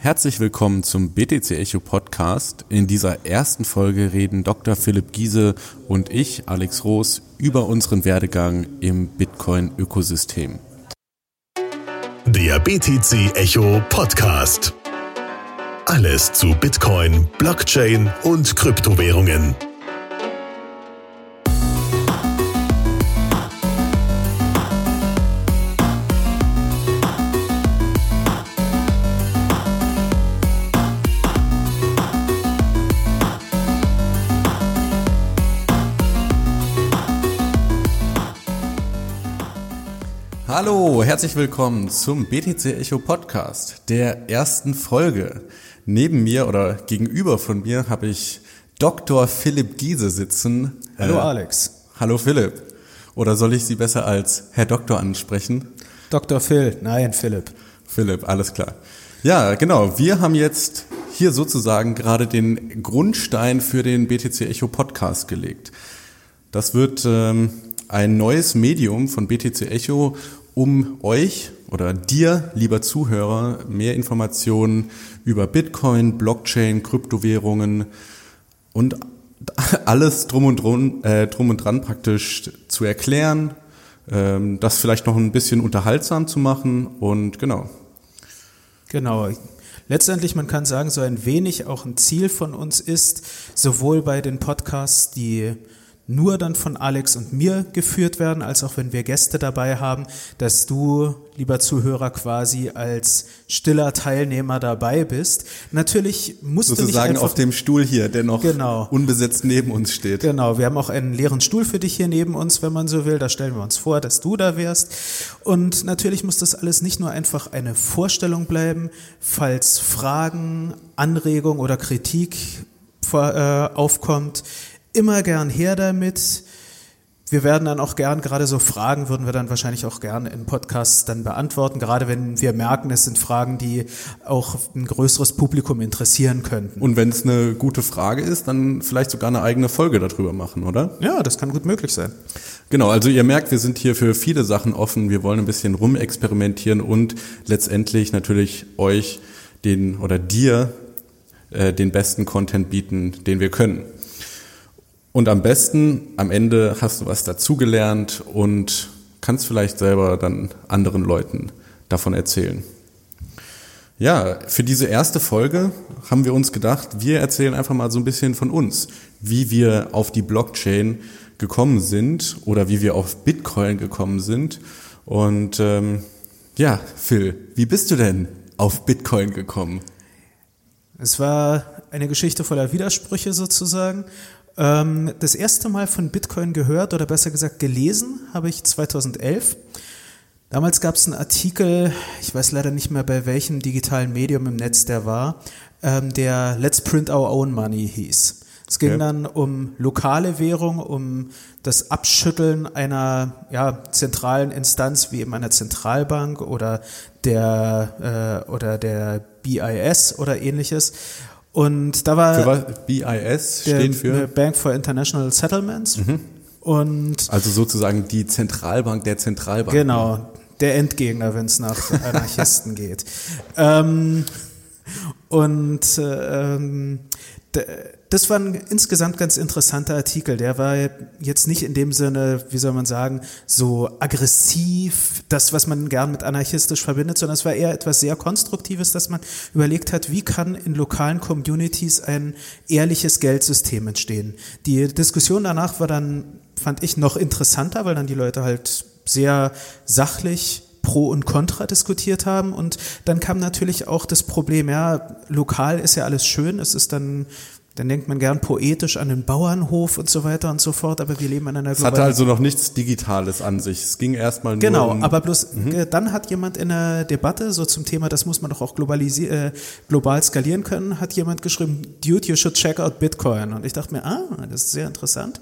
Herzlich willkommen zum BTC Echo Podcast. In dieser ersten Folge reden Dr. Philipp Giese und ich, Alex Roos, über unseren Werdegang im Bitcoin-Ökosystem. Der BTC Echo Podcast. Alles zu Bitcoin, Blockchain und Kryptowährungen. Hallo, herzlich willkommen zum BTC Echo Podcast, der ersten Folge. Neben mir oder gegenüber von mir habe ich Dr. Philipp Giese sitzen. Hallo äh, Alex. Hallo Philipp. Oder soll ich Sie besser als Herr Doktor ansprechen? Dr. Phil, nein, Philipp. Philipp, alles klar. Ja, genau. Wir haben jetzt hier sozusagen gerade den Grundstein für den BTC Echo Podcast gelegt. Das wird ähm, ein neues Medium von BTC Echo, um euch oder dir, lieber Zuhörer, mehr Informationen über Bitcoin, Blockchain, Kryptowährungen und alles drum und, drum, äh, drum und dran praktisch zu erklären, ähm, das vielleicht noch ein bisschen unterhaltsam zu machen und genau. Genau. Letztendlich, man kann sagen, so ein wenig auch ein Ziel von uns ist, sowohl bei den Podcasts, die nur dann von Alex und mir geführt werden, als auch wenn wir Gäste dabei haben, dass du, lieber Zuhörer, quasi als stiller Teilnehmer dabei bist. Natürlich musst Sozusagen du nicht einfach, auf dem Stuhl hier, der noch genau. unbesetzt neben uns steht. Genau, wir haben auch einen leeren Stuhl für dich hier neben uns, wenn man so will. Da stellen wir uns vor, dass du da wärst. Und natürlich muss das alles nicht nur einfach eine Vorstellung bleiben, falls Fragen, Anregung oder Kritik äh, aufkommt immer gern her damit. Wir werden dann auch gern, gerade so Fragen würden wir dann wahrscheinlich auch gern in Podcasts dann beantworten, gerade wenn wir merken, es sind Fragen, die auch ein größeres Publikum interessieren könnten. Und wenn es eine gute Frage ist, dann vielleicht sogar eine eigene Folge darüber machen, oder? Ja, das kann gut möglich sein. Genau, also ihr merkt, wir sind hier für viele Sachen offen. Wir wollen ein bisschen rumexperimentieren und letztendlich natürlich euch den oder dir äh, den besten Content bieten, den wir können. Und am besten, am Ende hast du was dazugelernt und kannst vielleicht selber dann anderen Leuten davon erzählen. Ja, für diese erste Folge haben wir uns gedacht, wir erzählen einfach mal so ein bisschen von uns, wie wir auf die Blockchain gekommen sind oder wie wir auf Bitcoin gekommen sind. Und ähm, ja, Phil, wie bist du denn auf Bitcoin gekommen? Es war eine Geschichte voller Widersprüche sozusagen. Ähm, das erste Mal von Bitcoin gehört oder besser gesagt gelesen habe ich 2011. Damals gab es einen Artikel, ich weiß leider nicht mehr bei welchem digitalen Medium im Netz der war, ähm, der Let's Print Our Own Money hieß. Es ging okay. dann um lokale Währung, um das Abschütteln einer ja, zentralen Instanz wie eben einer Zentralbank oder der äh, oder der BIS oder ähnliches. Und da war. Für was? BIS steht für? Bank for International Settlements. Mhm. Und also sozusagen die Zentralbank der Zentralbank. Genau, der Endgegner, wenn es nach Anarchisten geht. Ähm, und ähm, das war ein insgesamt ganz interessanter Artikel. Der war jetzt nicht in dem Sinne, wie soll man sagen, so aggressiv, das, was man gern mit anarchistisch verbindet, sondern es war eher etwas sehr Konstruktives, dass man überlegt hat, wie kann in lokalen Communities ein ehrliches Geldsystem entstehen. Die Diskussion danach war dann, fand ich, noch interessanter, weil dann die Leute halt sehr sachlich Pro und Contra diskutiert haben. Und dann kam natürlich auch das Problem, ja, lokal ist ja alles schön, es ist dann dann denkt man gern poetisch an den Bauernhof und so weiter und so fort, aber wir leben in einer Es hatte also noch nichts Digitales an sich. Es ging erstmal nur Genau, um aber bloß mhm. Äh, dann hat jemand in der Debatte so zum Thema, das muss man doch auch äh, global skalieren können, hat jemand geschrieben, Dude, you should check out Bitcoin. Und ich dachte mir, ah, das ist sehr interessant.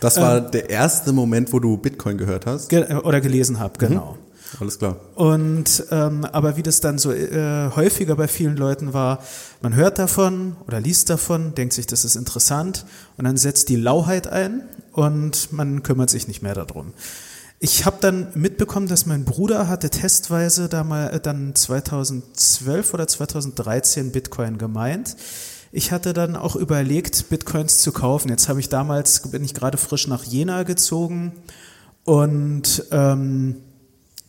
Das war ähm, der erste Moment, wo du Bitcoin gehört hast? Ge oder gelesen habe, genau. Mhm. Alles klar. Und ähm, aber wie das dann so äh, häufiger bei vielen Leuten war, man hört davon oder liest davon, denkt sich, das ist interessant und dann setzt die Lauheit ein und man kümmert sich nicht mehr darum. Ich habe dann mitbekommen, dass mein Bruder hatte testweise da mal, äh, dann 2012 oder 2013 Bitcoin gemeint. Ich hatte dann auch überlegt, Bitcoins zu kaufen. Jetzt habe ich damals, bin ich gerade frisch nach Jena gezogen und ähm,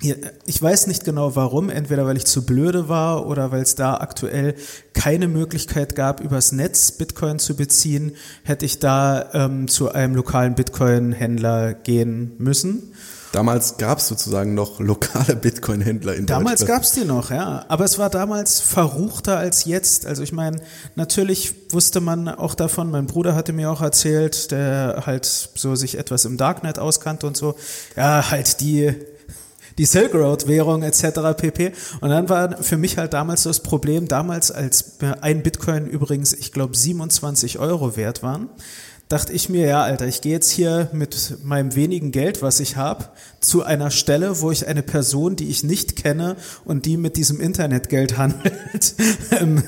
ich weiß nicht genau warum, entweder weil ich zu blöde war oder weil es da aktuell keine Möglichkeit gab, übers Netz Bitcoin zu beziehen, hätte ich da ähm, zu einem lokalen Bitcoin-Händler gehen müssen. Damals gab es sozusagen noch lokale Bitcoin-Händler in Damals gab es die noch, ja. Aber es war damals verruchter als jetzt. Also ich meine, natürlich wusste man auch davon, mein Bruder hatte mir auch erzählt, der halt so sich etwas im Darknet auskannte und so. Ja, halt die die Silk Road Währung etc. pp. Und dann war für mich halt damals das Problem, damals als ein Bitcoin übrigens, ich glaube 27 Euro wert waren, dachte ich mir, ja, Alter, ich gehe jetzt hier mit meinem wenigen Geld, was ich habe, zu einer Stelle, wo ich eine Person, die ich nicht kenne und die mit diesem Internetgeld handelt, ähm,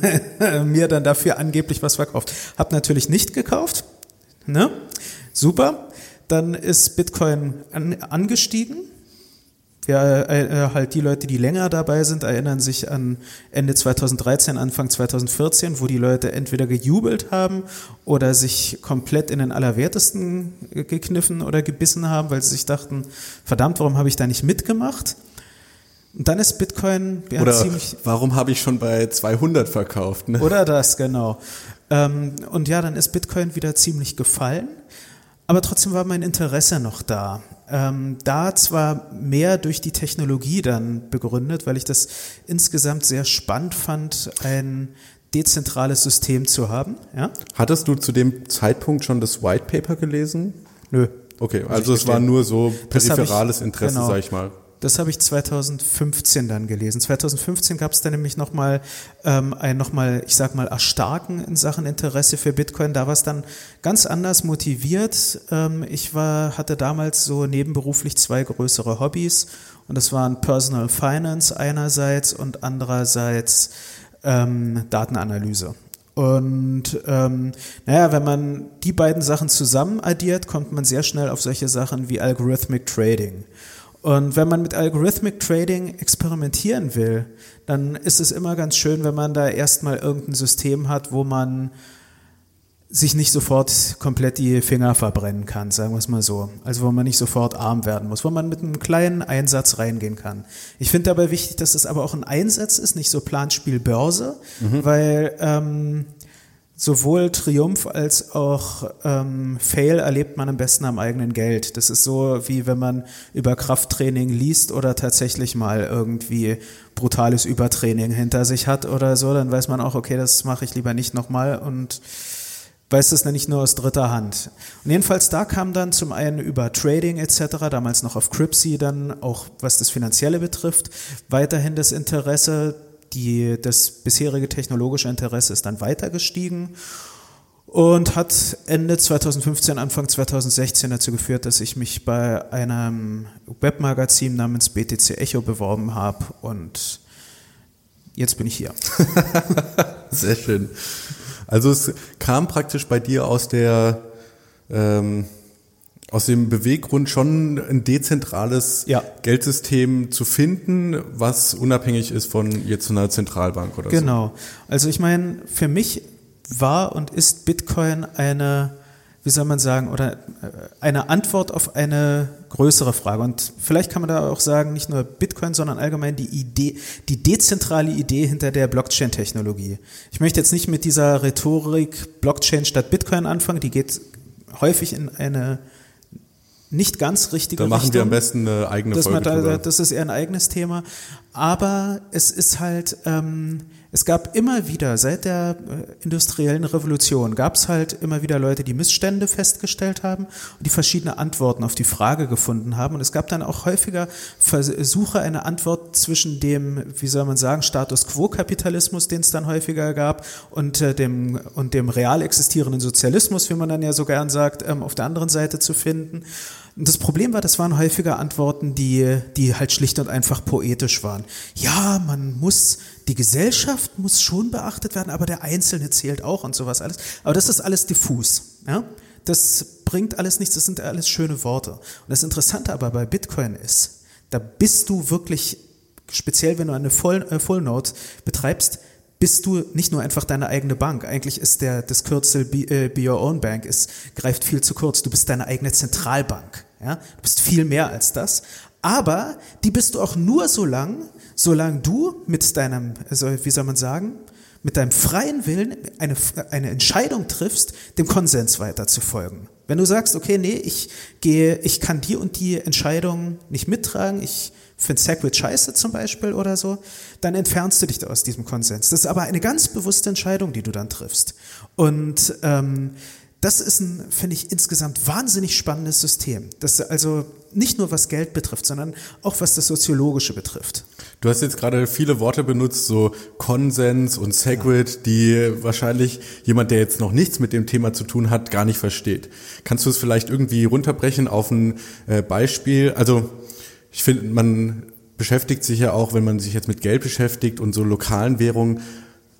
mir dann dafür angeblich was verkauft. Hab natürlich nicht gekauft. Ne? Super. Dann ist Bitcoin an, angestiegen ja, äh, äh, halt die Leute, die länger dabei sind, erinnern sich an Ende 2013, Anfang 2014, wo die Leute entweder gejubelt haben oder sich komplett in den Allerwertesten gekniffen oder gebissen haben, weil sie sich dachten, verdammt, warum habe ich da nicht mitgemacht? Und dann ist Bitcoin ja, oder ziemlich. Warum habe ich schon bei 200 verkauft? Ne? Oder das, genau. Ähm, und ja, dann ist Bitcoin wieder ziemlich gefallen. Aber trotzdem war mein Interesse noch da. Ähm, da zwar mehr durch die Technologie dann begründet, weil ich das insgesamt sehr spannend fand, ein dezentrales System zu haben. Ja? Hattest du zu dem Zeitpunkt schon das White Paper gelesen? Nö. Okay, also es war nur so peripherales ich, Interesse, genau. sag ich mal. Das habe ich 2015 dann gelesen. 2015 gab es dann nämlich nochmal ähm, ein nochmal, ich sag mal, Erstarken in Sachen Interesse für Bitcoin. Da war es dann ganz anders motiviert. Ähm, ich war, hatte damals so nebenberuflich zwei größere Hobbys und das waren Personal Finance einerseits und andererseits ähm, Datenanalyse. Und ähm, naja, wenn man die beiden Sachen zusammen addiert, kommt man sehr schnell auf solche Sachen wie Algorithmic Trading. Und wenn man mit Algorithmic Trading experimentieren will, dann ist es immer ganz schön, wenn man da erstmal irgendein System hat, wo man sich nicht sofort komplett die Finger verbrennen kann, sagen wir es mal so. Also wo man nicht sofort arm werden muss, wo man mit einem kleinen Einsatz reingehen kann. Ich finde dabei wichtig, dass es aber auch ein Einsatz ist, nicht so Planspiel Börse, mhm. weil ähm, sowohl Triumph als auch ähm, Fail erlebt man am besten am eigenen Geld. Das ist so, wie wenn man über Krafttraining liest oder tatsächlich mal irgendwie brutales Übertraining hinter sich hat oder so, dann weiß man auch, okay, das mache ich lieber nicht nochmal und weiß das nicht nur aus dritter Hand. Und jedenfalls da kam dann zum einen über Trading etc., damals noch auf Cripsy dann auch was das Finanzielle betrifft, weiterhin das Interesse die, das bisherige technologische Interesse ist dann weiter gestiegen und hat Ende 2015, Anfang 2016 dazu geführt, dass ich mich bei einem Webmagazin namens BTC Echo beworben habe und jetzt bin ich hier. Sehr schön. Also es kam praktisch bei dir aus der ähm, aus dem Beweggrund schon ein dezentrales ja. Geldsystem zu finden, was unabhängig ist von jetzt einer Zentralbank oder genau. so. Genau. Also ich meine, für mich war und ist Bitcoin eine, wie soll man sagen, oder äh, eine Antwort auf eine größere Frage. Und vielleicht kann man da auch sagen, nicht nur Bitcoin, sondern allgemein die Idee, die dezentrale Idee hinter der Blockchain-Technologie. Ich möchte jetzt nicht mit dieser Rhetorik Blockchain statt Bitcoin anfangen, die geht häufig in eine nicht ganz richtige Dann machen Richtung. wir am besten eine eigene das Folge. Da, das ist eher ein eigenes Thema. Aber es ist halt, ähm, es gab immer wieder, seit der äh, industriellen Revolution, gab es halt immer wieder Leute, die Missstände festgestellt haben und die verschiedene Antworten auf die Frage gefunden haben. Und es gab dann auch häufiger Versuche, eine Antwort zwischen dem, wie soll man sagen, Status Quo-Kapitalismus, den es dann häufiger gab, und, äh, dem, und dem real existierenden Sozialismus, wie man dann ja so gern sagt, ähm, auf der anderen Seite zu finden. Das Problem war, das waren häufiger Antworten, die, die halt schlicht und einfach poetisch waren. Ja, man muss, die Gesellschaft muss schon beachtet werden, aber der Einzelne zählt auch und sowas alles. Aber das ist alles diffus. Ja? Das bringt alles nichts, das sind alles schöne Worte. Und das Interessante aber bei Bitcoin ist, da bist du wirklich, speziell wenn du eine Full, äh, betreibst, bist du nicht nur einfach deine eigene Bank. Eigentlich ist der, das Kürzel Be, äh, Be Your Own Bank ist, greift viel zu kurz. Du bist deine eigene Zentralbank. Ja? Du bist viel mehr als das. Aber die bist du auch nur so lang, solange du mit deinem, also wie soll man sagen, mit deinem freien Willen eine, eine Entscheidung triffst, dem Konsens weiter zu folgen. Wenn du sagst, okay, nee, ich gehe, ich kann die und die Entscheidung nicht mittragen, ich finde Segwit scheiße zum Beispiel oder so, dann entfernst du dich aus diesem Konsens. Das ist aber eine ganz bewusste Entscheidung, die du dann triffst. Und ähm, das ist ein, finde ich, insgesamt wahnsinnig spannendes System. Das also nicht nur was Geld betrifft, sondern auch was das Soziologische betrifft. Du hast jetzt gerade viele Worte benutzt, so Konsens und Segwit, ja. die wahrscheinlich jemand, der jetzt noch nichts mit dem Thema zu tun hat, gar nicht versteht. Kannst du es vielleicht irgendwie runterbrechen auf ein äh, Beispiel? Also ich finde, man beschäftigt sich ja auch, wenn man sich jetzt mit Geld beschäftigt und so lokalen Währungen,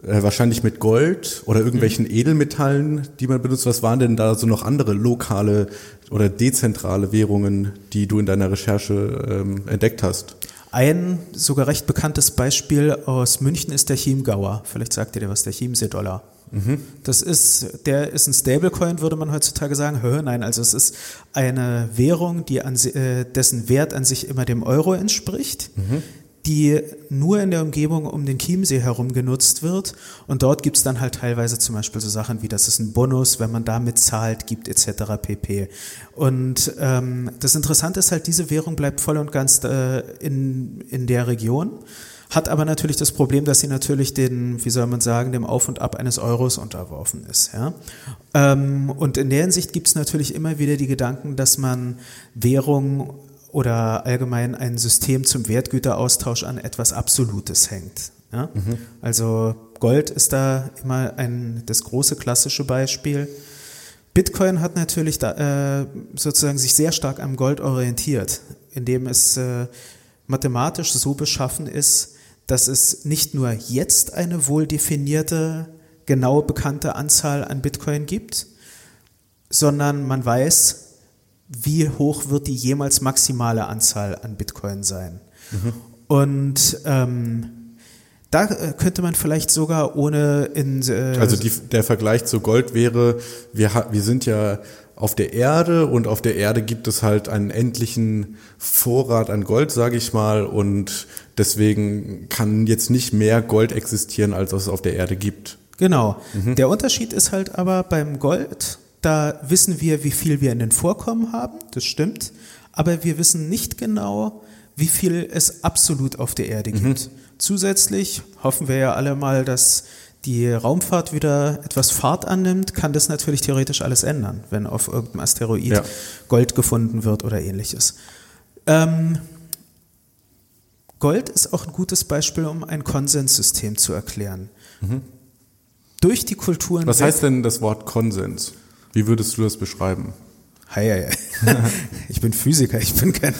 äh, wahrscheinlich mit Gold oder irgendwelchen mhm. Edelmetallen, die man benutzt. Was waren denn da so noch andere lokale oder dezentrale Währungen, die du in deiner Recherche ähm, entdeckt hast? Ein sogar recht bekanntes Beispiel aus München ist der Chiemgauer. Vielleicht sagt ihr dir was, der Chiemsee-Dollar. Mhm. Das ist, der ist ein Stablecoin, würde man heutzutage sagen. Hör, nein, also es ist eine Währung, die an, äh, dessen Wert an sich immer dem Euro entspricht. Mhm die nur in der Umgebung um den Chiemsee herum genutzt wird. Und dort gibt es dann halt teilweise zum Beispiel so Sachen wie, das ist ein Bonus, wenn man damit zahlt, gibt etc. pp. Und ähm, das Interessante ist halt, diese Währung bleibt voll und ganz äh, in, in der Region hat aber natürlich das Problem, dass sie natürlich den, wie soll man sagen, dem Auf und Ab eines Euros unterworfen ist. Ja? Ähm, und in der Hinsicht gibt es natürlich immer wieder die Gedanken, dass man Währung oder allgemein ein System zum Wertgüteraustausch an etwas Absolutes hängt. Ja? Mhm. Also Gold ist da immer ein, das große klassische Beispiel. Bitcoin hat natürlich da, äh, sozusagen sich sehr stark am Gold orientiert, indem es äh, mathematisch so beschaffen ist, dass es nicht nur jetzt eine wohl definierte, genau bekannte Anzahl an Bitcoin gibt, sondern man weiß, wie hoch wird die jemals maximale Anzahl an Bitcoin sein. Mhm. Und ähm, da äh, könnte man vielleicht sogar ohne in äh also die, der Vergleich zu Gold wäre, wir, wir sind ja auf der Erde und auf der Erde gibt es halt einen endlichen Vorrat an Gold, sage ich mal, und deswegen kann jetzt nicht mehr Gold existieren, als es auf der Erde gibt. Genau. Mhm. Der Unterschied ist halt aber beim Gold da wissen wir, wie viel wir in den Vorkommen haben, das stimmt, aber wir wissen nicht genau, wie viel es absolut auf der Erde gibt. Mhm. Zusätzlich hoffen wir ja alle mal, dass die Raumfahrt wieder etwas Fahrt annimmt, kann das natürlich theoretisch alles ändern, wenn auf irgendeinem Asteroid ja. Gold gefunden wird oder ähnliches. Ähm, Gold ist auch ein gutes Beispiel, um ein Konsenssystem zu erklären. Mhm. Durch die Kulturen. Was heißt denn das Wort Konsens? Wie würdest du das beschreiben? Hi, hi. Ich bin Physiker, ich bin kein,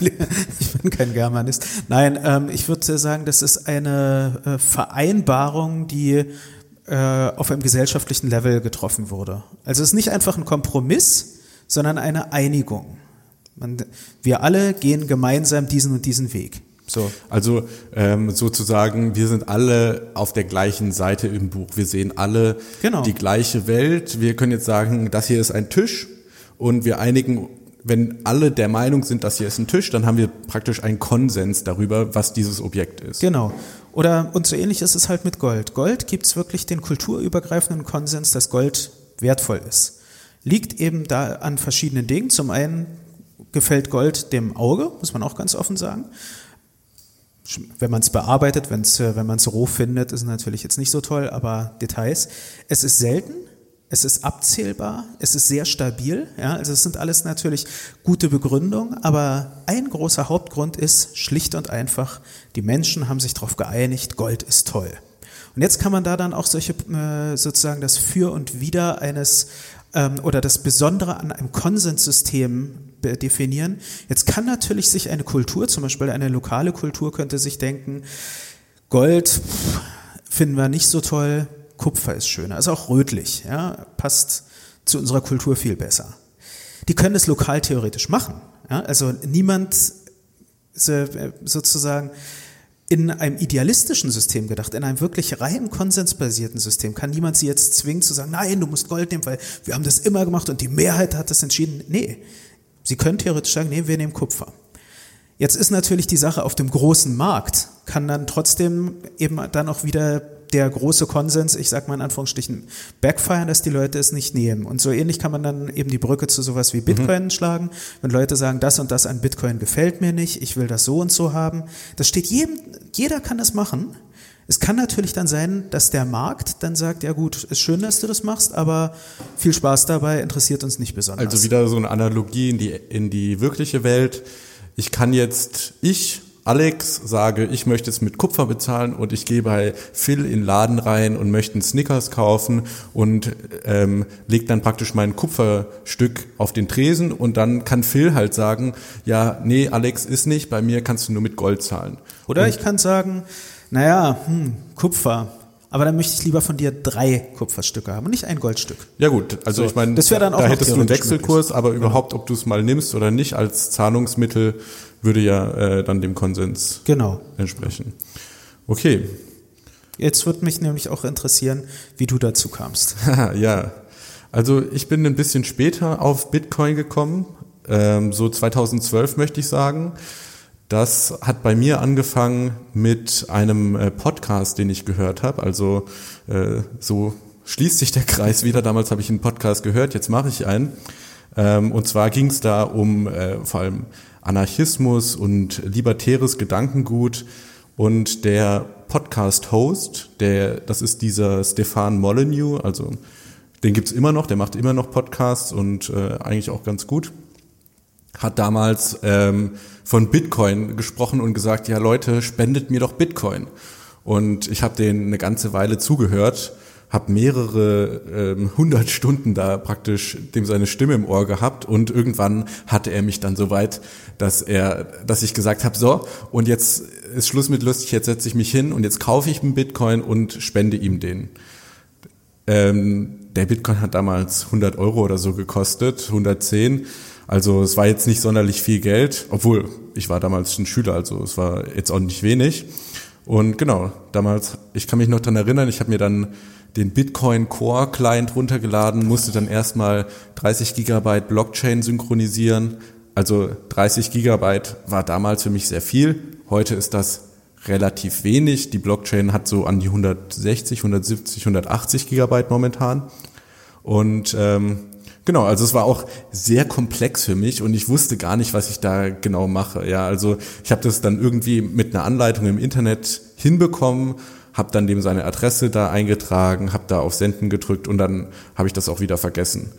ich bin kein Germanist. Nein, ähm, ich würde sagen, das ist eine äh, Vereinbarung, die äh, auf einem gesellschaftlichen Level getroffen wurde. Also es ist nicht einfach ein Kompromiss, sondern eine Einigung. Man, wir alle gehen gemeinsam diesen und diesen Weg. So. Also ähm, sozusagen, wir sind alle auf der gleichen Seite im Buch. Wir sehen alle genau. die gleiche Welt. Wir können jetzt sagen, das hier ist ein Tisch und wir einigen, wenn alle der Meinung sind, das hier ist ein Tisch, dann haben wir praktisch einen Konsens darüber, was dieses Objekt ist. Genau. Oder und so ähnlich ist es halt mit Gold. Gold gibt es wirklich den kulturübergreifenden Konsens, dass Gold wertvoll ist. Liegt eben da an verschiedenen Dingen. Zum einen gefällt Gold dem Auge, muss man auch ganz offen sagen wenn man es bearbeitet, wenn's, äh, wenn man es roh findet, ist natürlich jetzt nicht so toll, aber Details. Es ist selten, es ist abzählbar, es ist sehr stabil. Ja, also es sind alles natürlich gute Begründungen, aber ein großer Hauptgrund ist schlicht und einfach, die Menschen haben sich darauf geeinigt, Gold ist toll. Und jetzt kann man da dann auch solche äh, sozusagen das Für und Wider eines ähm, oder das Besondere an einem Konsenssystem definieren. Jetzt kann natürlich sich eine Kultur, zum Beispiel eine lokale Kultur, könnte sich denken, Gold finden wir nicht so toll, Kupfer ist schöner, ist auch rötlich, ja, passt zu unserer Kultur viel besser. Die können es lokal theoretisch machen. Ja? Also niemand sozusagen in einem idealistischen System gedacht, in einem wirklich rein konsensbasierten System, kann niemand sie jetzt zwingen zu sagen, nein, du musst Gold nehmen, weil wir haben das immer gemacht und die Mehrheit hat das entschieden. Nee, sie können theoretisch sagen, nee, wir nehmen Kupfer. Jetzt ist natürlich die Sache auf dem großen Markt, kann dann trotzdem eben dann auch wieder der große Konsens, ich sag mal in Anführungsstrichen, backfire, dass die Leute es nicht nehmen. Und so ähnlich kann man dann eben die Brücke zu sowas wie Bitcoin mhm. schlagen. Wenn Leute sagen, das und das an Bitcoin gefällt mir nicht, ich will das so und so haben. Das steht jedem, jeder kann das machen. Es kann natürlich dann sein, dass der Markt dann sagt, ja gut, ist schön, dass du das machst, aber viel Spaß dabei interessiert uns nicht besonders. Also wieder so eine Analogie in die, in die wirkliche Welt. Ich kann jetzt, ich Alex sage, ich möchte es mit Kupfer bezahlen und ich gehe bei Phil in den Laden rein und möchte einen Snickers kaufen und ähm, leg dann praktisch mein Kupferstück auf den Tresen und dann kann Phil halt sagen, ja, nee, Alex ist nicht, bei mir kannst du nur mit Gold zahlen. Oder und ich kann sagen, naja, hm, Kupfer, aber dann möchte ich lieber von dir drei Kupferstücke haben und nicht ein Goldstück. Ja gut, also so, ich meine, da, da hättest du einen Wechselkurs, möglich. aber überhaupt, ob du es mal nimmst oder nicht als Zahlungsmittel, würde ja äh, dann dem Konsens genau. entsprechen. Okay. Jetzt würde mich nämlich auch interessieren, wie du dazu kamst. ja, also ich bin ein bisschen später auf Bitcoin gekommen, ähm, so 2012 möchte ich sagen. Das hat bei mir angefangen mit einem äh, Podcast, den ich gehört habe. Also äh, so schließt sich der Kreis wieder. Damals habe ich einen Podcast gehört, jetzt mache ich einen. Ähm, und zwar ging es da um äh, vor allem Anarchismus und libertäres Gedankengut. Und der Podcast-Host, der, das ist dieser Stefan Molyneux, also den gibt's immer noch, der macht immer noch Podcasts und äh, eigentlich auch ganz gut. Hat damals ähm, von Bitcoin gesprochen und gesagt, ja Leute, spendet mir doch Bitcoin. Und ich habe den eine ganze Weile zugehört habe mehrere ähm, hundert Stunden da praktisch dem seine Stimme im Ohr gehabt und irgendwann hatte er mich dann so weit, dass er, dass ich gesagt habe, so und jetzt ist Schluss mit lustig, jetzt setze ich mich hin und jetzt kaufe ich einen Bitcoin und spende ihm den. Ähm, der Bitcoin hat damals 100 Euro oder so gekostet, 110. Also es war jetzt nicht sonderlich viel Geld, obwohl ich war damals ein Schüler, also es war jetzt auch nicht wenig. Und genau, damals, ich kann mich noch dran erinnern, ich habe mir dann den Bitcoin Core Client runtergeladen, musste dann erstmal 30 Gigabyte Blockchain synchronisieren. Also 30 Gigabyte war damals für mich sehr viel. Heute ist das relativ wenig. Die Blockchain hat so an die 160, 170, 180 Gigabyte momentan. Und ähm, genau, also es war auch sehr komplex für mich und ich wusste gar nicht, was ich da genau mache. Ja, also ich habe das dann irgendwie mit einer Anleitung im Internet hinbekommen habe dann dem seine Adresse da eingetragen, habe da auf Senden gedrückt und dann habe ich das auch wieder vergessen.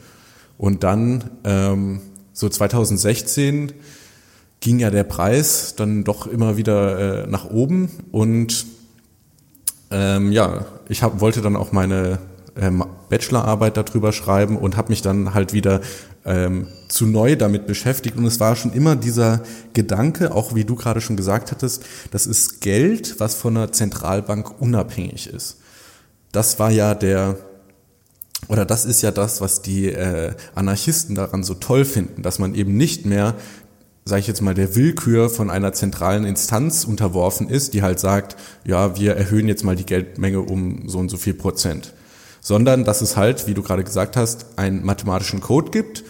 Und dann, ähm, so 2016, ging ja der Preis dann doch immer wieder äh, nach oben und ähm, ja, ich hab, wollte dann auch meine ähm, Bachelorarbeit darüber schreiben und habe mich dann halt wieder ähm, zu neu damit beschäftigt. Und es war schon immer dieser Gedanke, auch wie du gerade schon gesagt hattest, das ist Geld, was von einer Zentralbank unabhängig ist. Das war ja der, oder das ist ja das, was die äh, Anarchisten daran so toll finden, dass man eben nicht mehr sage ich jetzt mal, der Willkür von einer zentralen Instanz unterworfen ist, die halt sagt, ja, wir erhöhen jetzt mal die Geldmenge um so und so viel Prozent sondern dass es halt, wie du gerade gesagt hast, einen mathematischen Code gibt,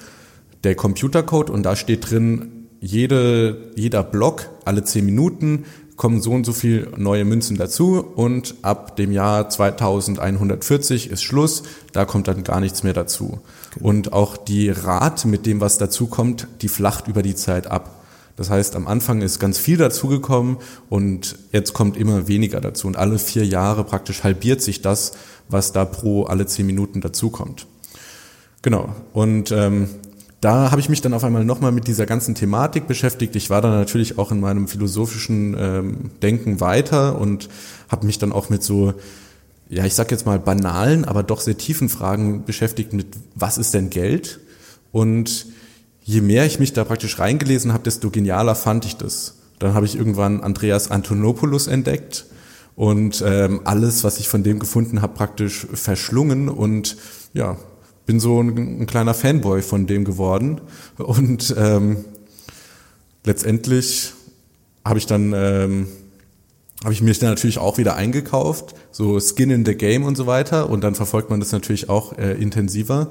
der Computercode und da steht drin, jede, jeder Block alle zehn Minuten kommen so und so viel neue Münzen dazu und ab dem Jahr 2140 ist Schluss, da kommt dann gar nichts mehr dazu. Genau. Und auch die Rate mit dem, was dazu kommt, die flacht über die Zeit ab. Das heißt, am Anfang ist ganz viel dazugekommen und jetzt kommt immer weniger dazu. Und alle vier Jahre praktisch halbiert sich das, was da pro alle zehn Minuten dazukommt. Genau. Und ähm, da habe ich mich dann auf einmal nochmal mit dieser ganzen Thematik beschäftigt. Ich war dann natürlich auch in meinem philosophischen ähm, Denken weiter und habe mich dann auch mit so, ja, ich sag jetzt mal banalen, aber doch sehr tiefen Fragen beschäftigt mit, was ist denn Geld? Und je mehr ich mich da praktisch reingelesen habe, desto genialer fand ich das. Dann habe ich irgendwann Andreas Antonopoulos entdeckt und ähm, alles, was ich von dem gefunden habe, praktisch verschlungen und ja, bin so ein, ein kleiner Fanboy von dem geworden und ähm, letztendlich habe ich dann ähm, habe ich mich dann natürlich auch wieder eingekauft, so Skin in the Game und so weiter. Und dann verfolgt man das natürlich auch äh, intensiver.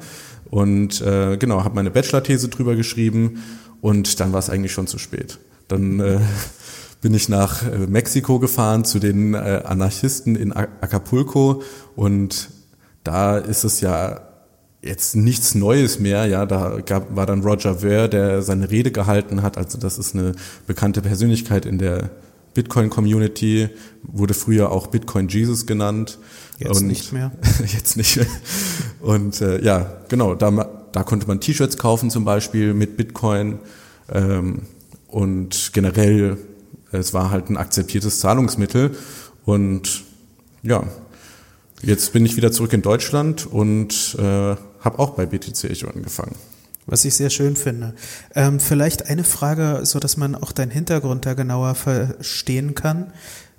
Und äh, genau, habe meine Bachelor-These drüber geschrieben und dann war es eigentlich schon zu spät. Dann äh, bin ich nach äh, Mexiko gefahren zu den äh, Anarchisten in Acapulco und da ist es ja jetzt nichts Neues mehr. Ja, da gab, war dann Roger Ver, der seine Rede gehalten hat. Also das ist eine bekannte Persönlichkeit in der Bitcoin-Community, wurde früher auch Bitcoin Jesus genannt. Jetzt und nicht mehr. jetzt nicht mehr. Und äh, ja, genau, da, da konnte man T-Shirts kaufen zum Beispiel mit Bitcoin. Ähm, und generell, es war halt ein akzeptiertes Zahlungsmittel. Und ja, jetzt bin ich wieder zurück in Deutschland und äh, habe auch bei BTC Echo angefangen. Was ich sehr schön finde. Ähm, vielleicht eine Frage, so dass man auch deinen Hintergrund da genauer verstehen kann.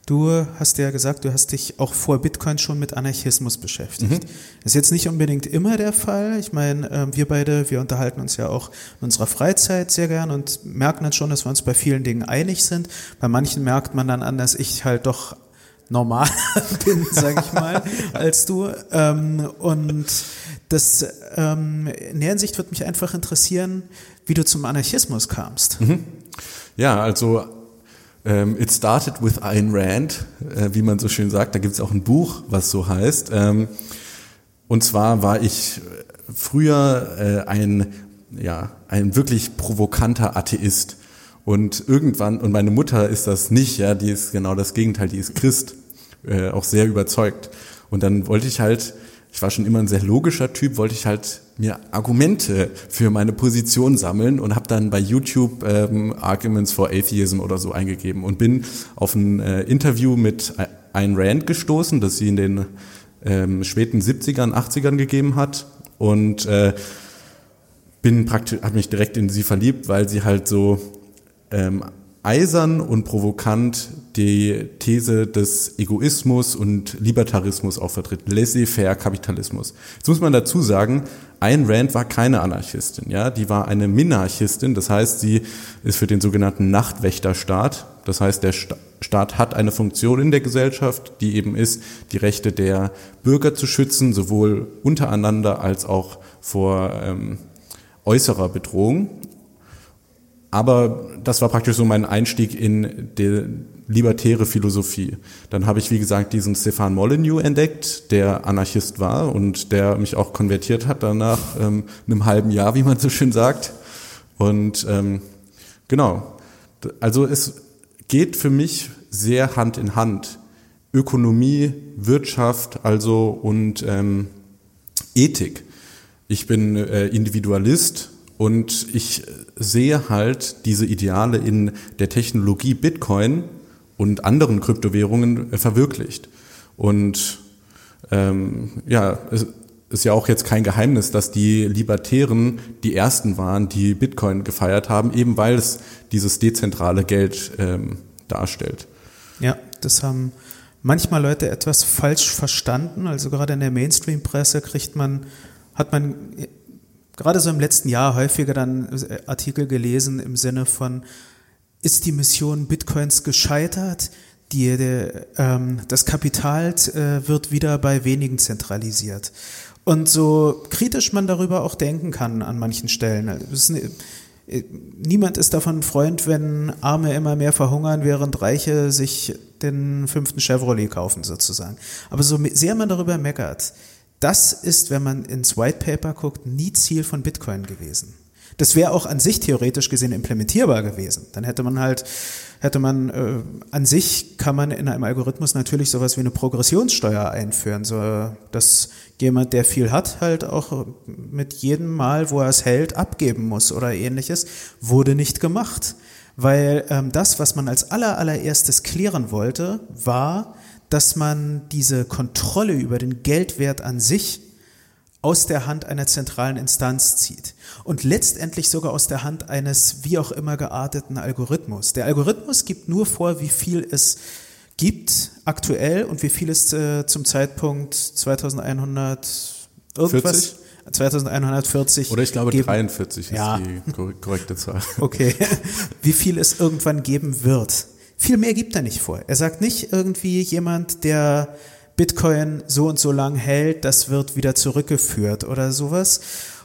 Du hast ja gesagt, du hast dich auch vor Bitcoin schon mit Anarchismus beschäftigt. Mhm. Ist jetzt nicht unbedingt immer der Fall. Ich meine, ähm, wir beide, wir unterhalten uns ja auch in unserer Freizeit sehr gern und merken dann schon, dass wir uns bei vielen Dingen einig sind. Bei manchen merkt man dann an, dass ich halt doch normal bin, sag ich mal, als du. Ähm, und das ähm, in der Hinsicht würde mich einfach interessieren, wie du zum Anarchismus kamst. Mhm. Ja, also ähm, It started with Ayn Rand, äh, wie man so schön sagt. Da gibt es auch ein Buch, was so heißt. Ähm, und zwar war ich früher äh, ein, ja, ein wirklich provokanter Atheist. Und irgendwann, und meine Mutter ist das nicht, ja, die ist genau das Gegenteil, die ist Christ, äh, auch sehr überzeugt. Und dann wollte ich halt ich war schon immer ein sehr logischer Typ, wollte ich halt mir Argumente für meine Position sammeln und habe dann bei YouTube ähm, Arguments for Atheism oder so eingegeben und bin auf ein äh, Interview mit Ayn Rand gestoßen, das sie in den ähm, späten 70ern, 80ern gegeben hat und äh, bin praktisch, habe mich direkt in sie verliebt, weil sie halt so ähm, eisern und provokant die These des Egoismus und Libertarismus auch vertritt, laissez-faire Kapitalismus. Jetzt muss man dazu sagen, Ayn Rand war keine Anarchistin, ja, die war eine Minarchistin, das heißt, sie ist für den sogenannten Nachtwächterstaat, das heißt, der Staat hat eine Funktion in der Gesellschaft, die eben ist, die Rechte der Bürger zu schützen, sowohl untereinander als auch vor ähm, äußerer Bedrohung. Aber das war praktisch so mein Einstieg in die libertäre Philosophie. Dann habe ich, wie gesagt, diesen Stefan Molyneux entdeckt, der Anarchist war und der mich auch konvertiert hat danach ähm, einem halben Jahr, wie man so schön sagt. Und ähm, genau, also es geht für mich sehr Hand in Hand. Ökonomie, Wirtschaft, also und ähm, Ethik. Ich bin äh, Individualist und ich sehe halt diese Ideale in der Technologie Bitcoin und anderen Kryptowährungen äh, verwirklicht. Und ähm, ja, es ist ja auch jetzt kein Geheimnis, dass die Libertären die ersten waren, die Bitcoin gefeiert haben, eben weil es dieses dezentrale Geld ähm, darstellt. Ja, das haben manchmal Leute etwas falsch verstanden. Also gerade in der Mainstream-Presse kriegt man, hat man gerade so im letzten Jahr häufiger dann äh, Artikel gelesen im Sinne von, ist die Mission Bitcoins gescheitert? Die, der, ähm, das Kapital äh, wird wieder bei wenigen zentralisiert. Und so kritisch man darüber auch denken kann an manchen Stellen. Ist, äh, niemand ist davon Freund, wenn Arme immer mehr verhungern, während Reiche sich den fünften Chevrolet kaufen sozusagen. Aber so sehr man darüber meckert, das ist, wenn man ins White Paper guckt, nie Ziel von Bitcoin gewesen. Das wäre auch an sich theoretisch gesehen implementierbar gewesen. Dann hätte man halt, hätte man, äh, an sich kann man in einem Algorithmus natürlich sowas wie eine Progressionssteuer einführen, so dass jemand, der viel hat, halt auch mit jedem Mal, wo er es hält, abgeben muss oder ähnliches, wurde nicht gemacht. Weil ähm, das, was man als aller, allererstes klären wollte, war, dass man diese Kontrolle über den Geldwert an sich aus der Hand einer zentralen Instanz zieht und letztendlich sogar aus der Hand eines wie auch immer gearteten Algorithmus. Der Algorithmus gibt nur vor, wie viel es gibt aktuell und wie viel es äh, zum Zeitpunkt 2100 irgendwas 2140. Oder ich glaube geben. 43 ist Ja. die korre- korrekte Zahl. Okay, wie viel es irgendwann geben wird. Viel mehr gibt er nicht vor. Er sagt nicht irgendwie jemand, der Bitcoin so und so lang hält, das wird wieder zurückgeführt oder sowas.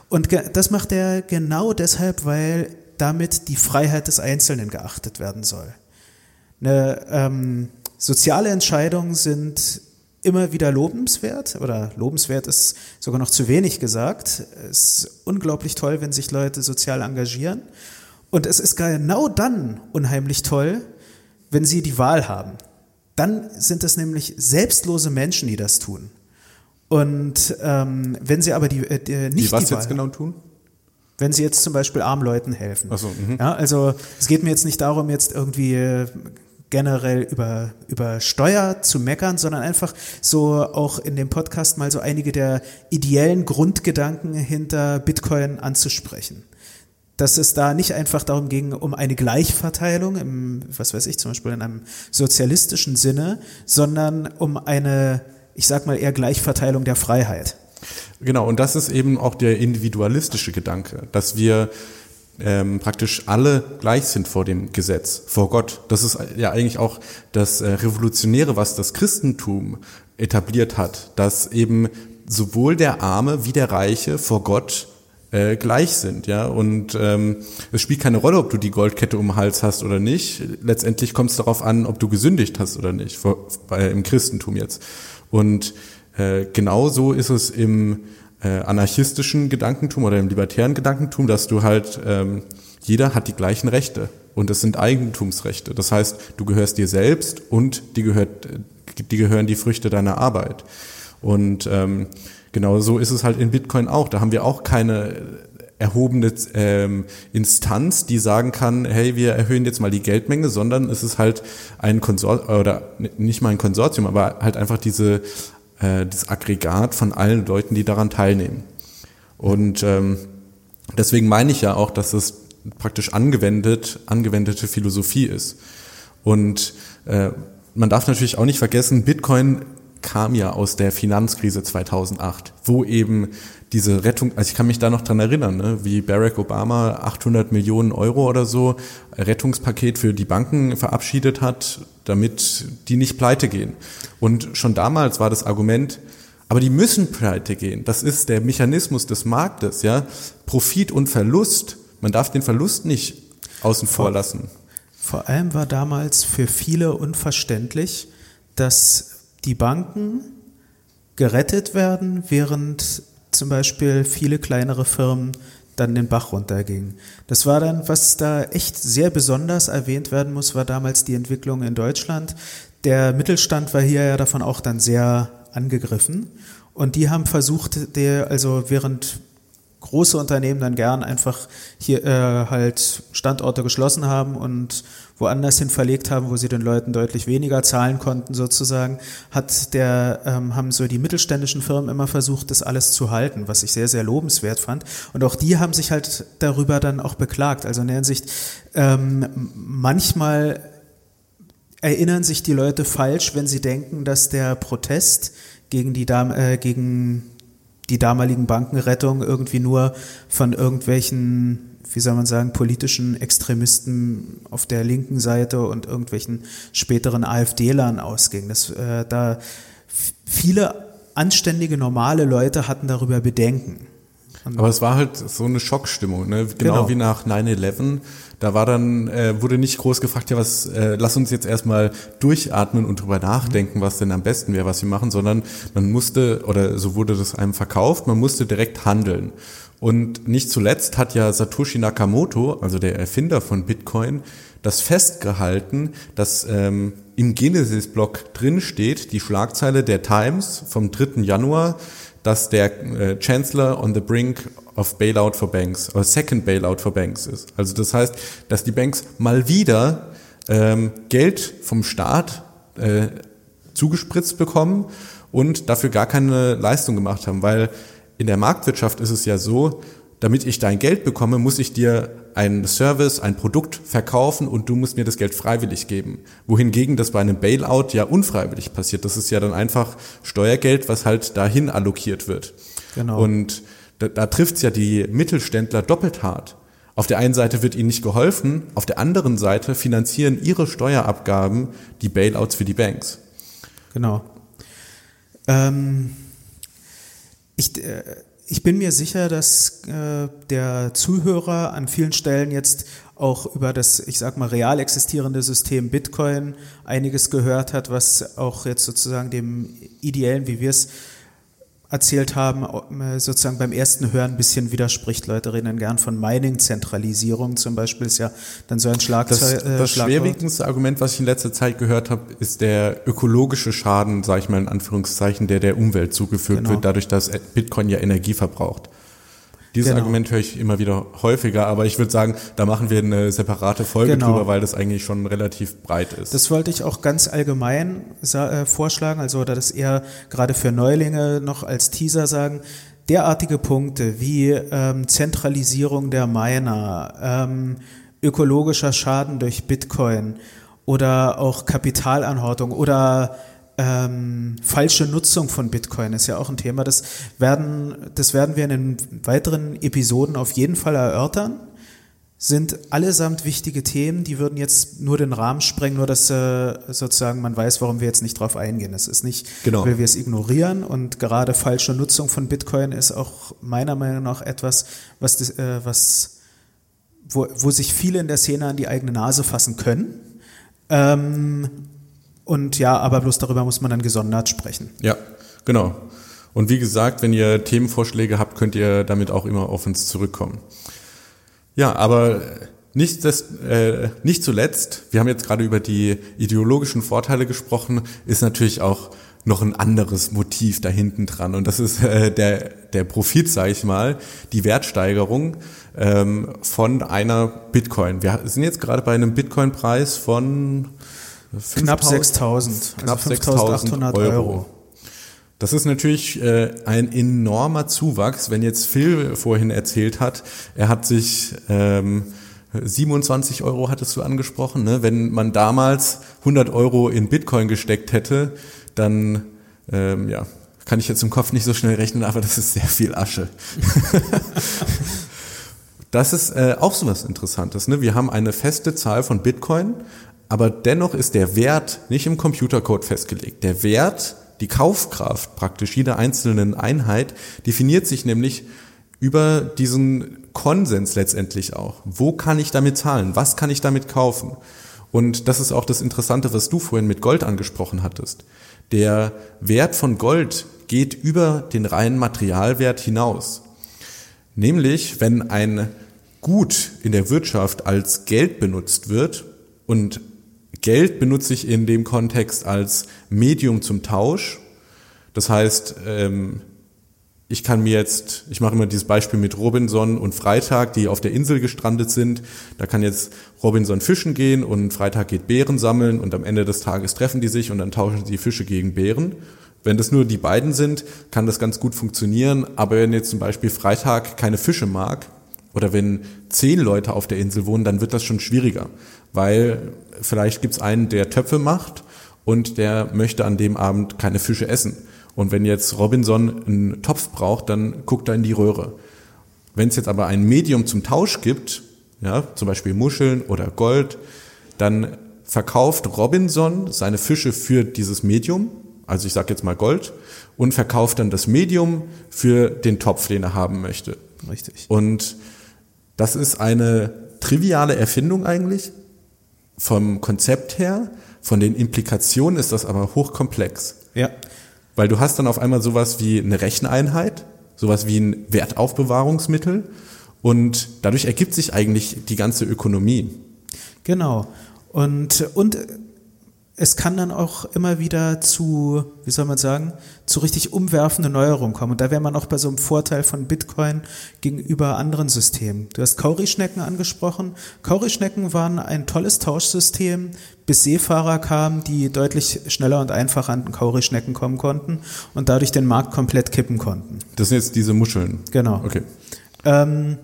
Und das macht er genau deshalb, weil damit die Freiheit des Einzelnen geachtet werden soll. Eine, ähm, soziale Entscheidungen sind immer wieder lobenswert oder lobenswert ist sogar noch zu wenig gesagt. Es ist unglaublich toll, wenn sich Leute sozial engagieren. Und es ist genau dann unheimlich toll, wenn sie die Wahl haben. Dann sind es nämlich selbstlose Menschen, die das tun. Und ähm, wenn sie aber die, äh, die nicht Die was die Wahl jetzt genau tun? wenn sie jetzt zum Beispiel armen Leuten helfen. Ach so, mhm. ja, also es geht mir jetzt nicht darum, jetzt irgendwie äh, generell über, über Steuer zu meckern, sondern einfach so auch in dem Podcast mal so einige der ideellen Grundgedanken hinter Bitcoin anzusprechen. Dass es da nicht einfach darum ging, um eine Gleichverteilung im, was weiß ich, zum Beispiel in einem sozialistischen Sinne, sondern um eine, ich sag mal eher Gleichverteilung der Freiheit. Genau, und das ist eben auch der individualistische Gedanke, dass wir ähm, praktisch alle gleich sind vor dem Gesetz, vor Gott. Das ist ja eigentlich auch das äh, Revolutionäre, was das Christentum etabliert hat, dass eben sowohl der Arme wie der Reiche vor Gott äh, gleich sind, ja. Und ähm, es spielt keine Rolle, ob du die Goldkette um den Hals hast oder nicht. Letztendlich kommt es darauf an, ob du gesündigt hast oder nicht, vor, bei, im Christentum jetzt. Und äh, genauso ist es im äh, anarchistischen Gedankentum oder im libertären Gedankentum, dass du halt, ähm, jeder hat die gleichen Rechte und es sind Eigentumsrechte. Das heißt, du gehörst dir selbst und die, gehört, die gehören die Früchte deiner Arbeit. Und ähm, genau so ist es halt in Bitcoin auch. Da haben wir auch keine erhobene ähm, Instanz, die sagen kann, hey, wir erhöhen jetzt mal die Geldmenge, sondern es ist halt ein Konsortium, oder nicht mal ein Konsortium, aber halt einfach diese äh, das Aggregat von allen Leuten, die daran teilnehmen. Und ähm, deswegen meine ich ja auch, dass es praktisch angewendet, angewendete Philosophie ist. Und äh, man darf natürlich auch nicht vergessen, Bitcoin kam ja aus der Finanzkrise 2008, wo eben diese Rettung, also ich kann mich da noch dran erinnern, ne, wie Barack Obama 800 Millionen Euro oder so Rettungspaket für die Banken verabschiedet hat, damit die nicht pleite gehen. Und schon damals war das Argument, aber die müssen pleite gehen. Das ist der Mechanismus des Marktes, ja. Profit und Verlust. Man darf den Verlust nicht außen vor lassen. Vor allem war damals für viele unverständlich, dass die Banken gerettet werden, während zum Beispiel viele kleinere Firmen dann den Bach runtergingen. Das war dann, was da echt sehr besonders erwähnt werden muss, war damals die Entwicklung in Deutschland. Der Mittelstand war hier ja davon auch dann sehr angegriffen. Und die haben versucht, der, also während große Unternehmen dann gern einfach hier äh, halt Standorte geschlossen haben und woanders hin verlegt haben, wo sie den Leuten deutlich weniger zahlen konnten sozusagen, hat der ähm, haben so die mittelständischen Firmen immer versucht, das alles zu halten, was ich sehr sehr lobenswert fand. Und auch die haben sich halt darüber dann auch beklagt. Also in der Hinsicht ähm, manchmal erinnern sich die Leute falsch, wenn sie denken, dass der Protest gegen die Dam äh, gegen die damaligen Bankenrettung irgendwie nur von irgendwelchen, wie soll man sagen, politischen Extremisten auf der linken Seite und irgendwelchen späteren AfD-Lern ausging. Das, äh, da viele anständige, normale Leute hatten darüber Bedenken. Aber es war halt so eine Schockstimmung, ne? genau, Genau. wie nach 9-11. Da war dann, äh, wurde nicht groß gefragt, ja, was, äh, lass uns jetzt erstmal durchatmen und drüber nachdenken, was denn am besten wäre, was wir machen, sondern man musste, oder so wurde das einem verkauft, man musste direkt handeln. Und nicht zuletzt hat ja Satoshi Nakamoto, also der Erfinder von Bitcoin, das festgehalten, dass ähm, im Genesis-Blog drin steht, die Schlagzeile der Times vom 3. Januar, dass der äh, Chancellor on the brink of Bailout for Banks, oder Second Bailout for Banks ist. Also das heißt, dass die Banks mal wieder ähm, Geld vom Staat äh, zugespritzt bekommen und dafür gar keine Leistung gemacht haben, weil in der Marktwirtschaft ist es ja so, damit ich dein Geld bekomme, muss ich dir einen Service, ein Produkt verkaufen und du musst mir das Geld freiwillig geben. Wohingegen das bei einem Bailout ja unfreiwillig passiert. Das ist ja dann einfach Steuergeld, was halt dahin allokiert wird. Genau. Und da, da trifft's ja die Mittelständler doppelt hart. Auf der einen Seite wird ihnen nicht geholfen, auf der anderen Seite finanzieren ihre Steuerabgaben die Bailouts für die Banks. Genau. Ähm, ich, äh, ich bin mir sicher, dass äh, der Zuhörer an vielen Stellen jetzt auch über das, ich sag mal, real existierende System Bitcoin einiges gehört hat, was auch jetzt sozusagen dem ideellen, wie wir es erzählt haben, äh, sozusagen beim ersten Hören ein bisschen widerspricht. Leute reden gern von Mining-Zentralisierung zum Beispiel, ist ja dann so ein Schlagzeug. Das, äh, das schwerwiegendste Argument, was ich in letzter Zeit gehört habe, ist der ökologische Schaden, sage ich mal in Anführungszeichen, der der Umwelt zugeführt genau. wird, dadurch, dass Bitcoin ja Energie verbraucht. Dieses genau. Argument höre ich immer wieder häufiger, aber ich würde sagen, da machen wir eine separate Folge genau. drüber, weil das eigentlich schon relativ breit ist. Das wollte ich auch ganz allgemein äh, vorschlagen, also oder das eher gerade für Neulinge noch als Teaser sagen. Derartige Punkte wie ähm, Zentralisierung der Miner, ähm, ökologischer Schaden durch Bitcoin oder auch Kapitalanhortung oder ähm, falsche Nutzung von Bitcoin ist ja auch ein Thema. Das werden, das werden wir in den weiteren Episoden auf jeden Fall erörtern. Sind allesamt wichtige Themen, die würden jetzt nur den Rahmen sprengen, nur dass äh, sozusagen man weiß, warum wir jetzt nicht drauf eingehen. Es ist nicht, genau. weil wir es ignorieren und gerade falsche Nutzung von Bitcoin ist auch meiner Meinung nach etwas, was, das, äh, was wo, wo sich viele in der Szene an die eigene Nase fassen können. Ähm, und ja, aber bloß darüber muss man dann gesondert sprechen. Ja, genau. Und wie gesagt, wenn ihr Themenvorschläge habt, könnt ihr damit auch immer auf uns zurückkommen. Ja, aber nicht, das, äh, nicht zuletzt, wir haben jetzt gerade über die ideologischen Vorteile gesprochen, ist natürlich auch noch ein anderes Motiv da hinten dran. Und das ist äh, der, der Profit, sage ich mal, die Wertsteigerung ähm, von einer Bitcoin. Wir sind jetzt gerade bei einem Bitcoin-Preis von Knapp 6.000. Knapp also 6.800 Euro. Euro. Das ist natürlich äh, ein enormer Zuwachs, wenn jetzt Phil vorhin erzählt hat, er hat sich ähm, 27 Euro hattest du angesprochen, ne? wenn man damals 100 Euro in Bitcoin gesteckt hätte, dann ähm, ja, kann ich jetzt im Kopf nicht so schnell rechnen, aber das ist sehr viel Asche. das ist äh, auch so was Interessantes. Ne? Wir haben eine feste Zahl von Bitcoin, aber dennoch ist der Wert nicht im Computercode festgelegt. Der Wert, die Kaufkraft praktisch jeder einzelnen Einheit definiert sich nämlich über diesen Konsens letztendlich auch. Wo kann ich damit zahlen? Was kann ich damit kaufen? Und das ist auch das Interessante, was du vorhin mit Gold angesprochen hattest. Der Wert von Gold geht über den reinen Materialwert hinaus. Nämlich, wenn ein Gut in der Wirtschaft als Geld benutzt wird und Geld benutze ich in dem Kontext als Medium zum Tausch. Das heißt, ähm, ich kann mir jetzt, ich mache immer dieses Beispiel mit Robinson und Freitag, die auf der Insel gestrandet sind. Da kann jetzt Robinson fischen gehen und Freitag geht Bären sammeln und am Ende des Tages treffen die sich und dann tauschen sie Fische gegen Bären. Wenn das nur die beiden sind, kann das ganz gut funktionieren. Aber wenn jetzt zum Beispiel Freitag keine Fische mag oder wenn zehn Leute auf der Insel wohnen, dann wird das schon schwieriger weil vielleicht gibt es einen, der Töpfe macht und der möchte an dem Abend keine Fische essen. Und wenn jetzt Robinson einen Topf braucht, dann guckt er in die Röhre. Wenn es jetzt aber ein Medium zum Tausch gibt, ja, zum Beispiel Muscheln oder Gold, dann verkauft Robinson seine Fische für dieses Medium, also ich sage jetzt mal Gold, und verkauft dann das Medium für den Topf, den er haben möchte. Richtig. Und das ist eine triviale Erfindung eigentlich, vom Konzept her, von den Implikationen ist das aber hochkomplex. Ja. Weil du hast dann auf einmal sowas wie eine Recheneinheit, sowas wie ein Wertaufbewahrungsmittel und dadurch ergibt sich eigentlich die ganze Ökonomie. Genau. Und, und es kann dann auch immer wieder zu, wie soll man sagen, zu richtig umwerfenden Neuerungen kommen. Und da wäre man auch bei so einem Vorteil von Bitcoin gegenüber anderen Systemen. Du hast Kaurischnecken angesprochen. Kaurischnecken waren ein tolles Tauschsystem, bis Seefahrer kamen, die deutlich schneller und einfacher an Kaurischnecken kommen konnten und dadurch den Markt komplett kippen konnten. Das sind jetzt diese Muscheln. Genau. Okay. Ähm,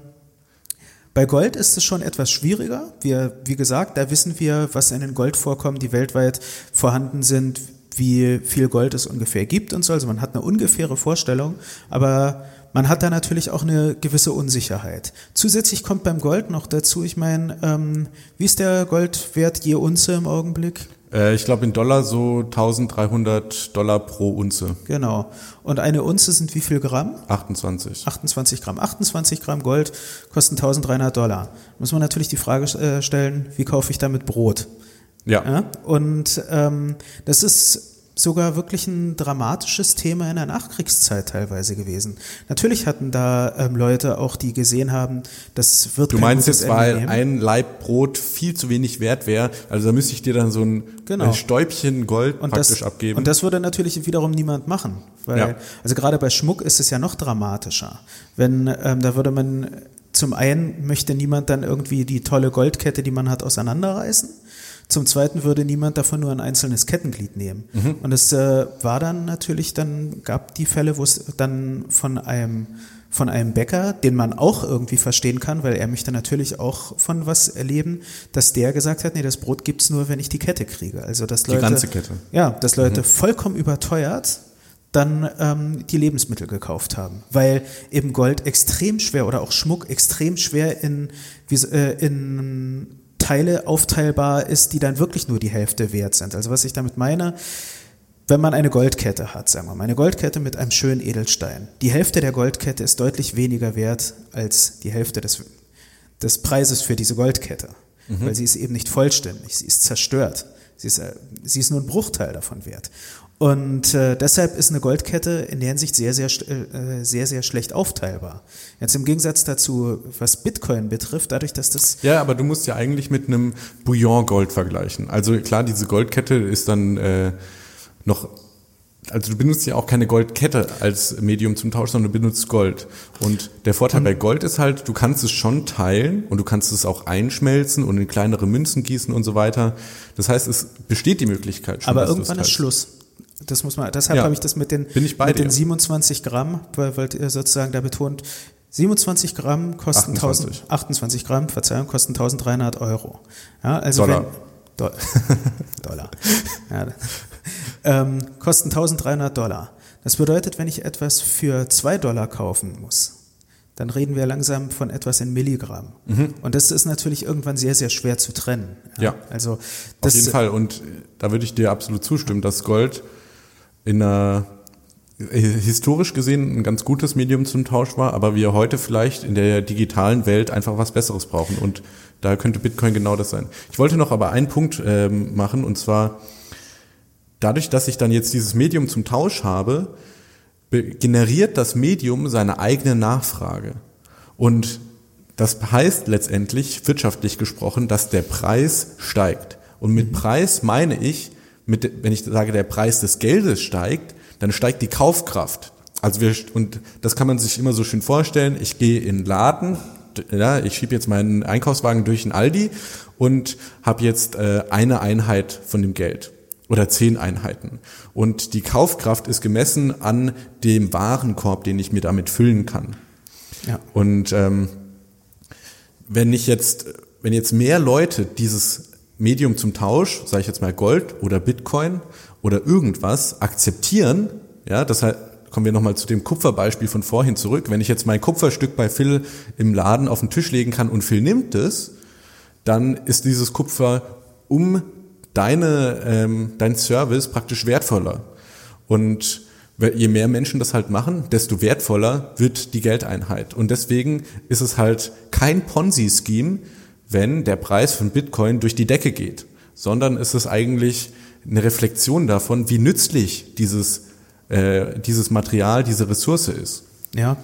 bei Gold ist es schon etwas schwieriger. Wir, wie gesagt, da wissen wir, was in den Goldvorkommen, die weltweit vorhanden sind, wie viel Gold es ungefähr gibt und so. Also man hat eine ungefähre Vorstellung, aber man hat da natürlich auch eine gewisse Unsicherheit. Zusätzlich kommt beim Gold noch dazu, ich meine, ähm, wie ist der Goldwert je Unze im Augenblick? Äh, ich glaube in Dollar so 1300 Dollar pro Unze. Genau. Und eine Unze sind wie viel Gramm? 28. 28 Gramm. 28 Gramm Gold kosten 1300 Dollar. Muss man natürlich die Frage äh, stellen, wie kaufe ich damit Brot? Ja. ja? Und ähm, das ist sogar wirklich ein dramatisches Thema in der Nachkriegszeit teilweise gewesen. Natürlich hatten da ähm, Leute auch, die gesehen haben, das wird Du meinst jetzt, weil nehmen. ein Laib Brot viel zu wenig wert wäre, also da müsste ich dir dann so ein Genau. ein Stäubchen Gold und praktisch das, abgeben. Und das würde natürlich wiederum niemand machen. Weil, Ja. Also gerade bei Schmuck ist es ja noch dramatischer. Wenn, ähm, da würde man, zum einen möchte niemand dann irgendwie die tolle Goldkette, die man hat, auseinanderreißen. Zum Zweiten würde niemand davon nur ein einzelnes Kettenglied nehmen. Mhm. Und es äh, war dann natürlich, dann gab die Fälle, wo es dann von einem von einem Bäcker, den man auch irgendwie verstehen kann, weil er möchte natürlich auch von was erleben, dass der gesagt hat, nee, das Brot gibt's nur, wenn ich die Kette kriege. Also dass Die Leute, ganze Kette. Ja, dass Leute vollkommen überteuert dann ähm, die Lebensmittel gekauft haben, weil eben Gold extrem schwer oder auch Schmuck extrem schwer in, wie, äh, in Teile aufteilbar ist, die dann wirklich nur die Hälfte wert sind. Also was ich damit meine, wenn man eine Goldkette hat, sagen wir mal, eine Goldkette mit einem schönen Edelstein. Die Hälfte der Goldkette ist deutlich weniger wert als die Hälfte des, des Preises für diese Goldkette. Weil sie ist eben nicht vollständig, sie ist zerstört. Sie ist, äh, sie ist nur ein Bruchteil davon wert. Und äh, deshalb ist eine Goldkette in der Hinsicht sehr, sehr, äh, sehr, sehr schlecht aufteilbar. Jetzt im Gegensatz dazu, was Bitcoin betrifft, dadurch, dass das Ja, aber du musst ja eigentlich mit einem Bouillon-Gold vergleichen. Also klar, diese Goldkette ist dann äh, noch, also du benutzt ja auch keine Goldkette als Medium zum Tausch, sondern du benutzt Gold. Und der Vorteil bei Gold ist halt, du kannst es schon teilen und du kannst es auch einschmelzen und in kleinere Münzen gießen und so weiter. Das heißt, es besteht die Möglichkeit schon. Aber irgendwann ist. Schluss. Das muss man, deshalb Ja. habe ich das mit den, mit dir. den 27 Gramm, weil, weil ihr sozusagen da betont, 27 Gramm kosten 28. 1000, 28 Gramm, Verzeihung, kosten 1300 Euro. Ja, also Dollar. wenn, Do Dollar. Ja, ähm, kosten 1300 Dollar. Das bedeutet, wenn ich etwas für 2 Dollar kaufen muss, dann reden wir langsam von etwas in Milligramm. Und das ist natürlich irgendwann sehr, sehr schwer zu trennen. Mhm. Ja. Also Auf jeden Fall. Und da würde ich dir absolut zustimmen, dass Gold in einer äh, historisch gesehen ein ganz gutes Medium zum Tausch war, aber wir heute vielleicht in der digitalen Welt einfach was Besseres brauchen. Und da könnte Bitcoin genau das sein. Ich wollte noch aber einen Punkt ähm, machen, und zwar dadurch, dass ich dann jetzt dieses Medium zum Tausch habe, be- generiert das Medium seine eigene Nachfrage. Und das heißt letztendlich, wirtschaftlich gesprochen, dass der Preis steigt. Und mit Preis meine ich, mit, wenn ich sage, der Preis des Geldes steigt, dann steigt die Kaufkraft. Also wir, und das kann man sich immer so schön vorstellen. Ich gehe in den Laden, ja, ich schiebe jetzt meinen Einkaufswagen durch den Aldi und habe jetzt äh, eine Einheit von dem Geld oder zehn Einheiten. Und die Kaufkraft ist gemessen an dem Warenkorb, den ich mir damit füllen kann. ja. Und ähm, wenn ich jetzt, wenn jetzt mehr Leute dieses Medium zum Tausch, sage ich jetzt mal Gold oder Bitcoin oder irgendwas, akzeptieren, ja, das heißt, kommen wir nochmal zu dem Kupferbeispiel von vorhin zurück. Wenn ich jetzt mein Kupferstück bei Phil im Laden auf den Tisch legen kann und Phil nimmt es, dann ist dieses Kupfer um deine, ähm, dein Service praktisch wertvoller. Und je mehr Menschen das halt machen, desto wertvoller wird die Geldeinheit. Und deswegen ist es halt kein Ponzi-Scheme, wenn der Preis von Bitcoin durch die Decke geht, sondern es ist eigentlich eine Reflexion davon, wie nützlich dieses, äh, dieses Material, diese Ressource ist. Ja,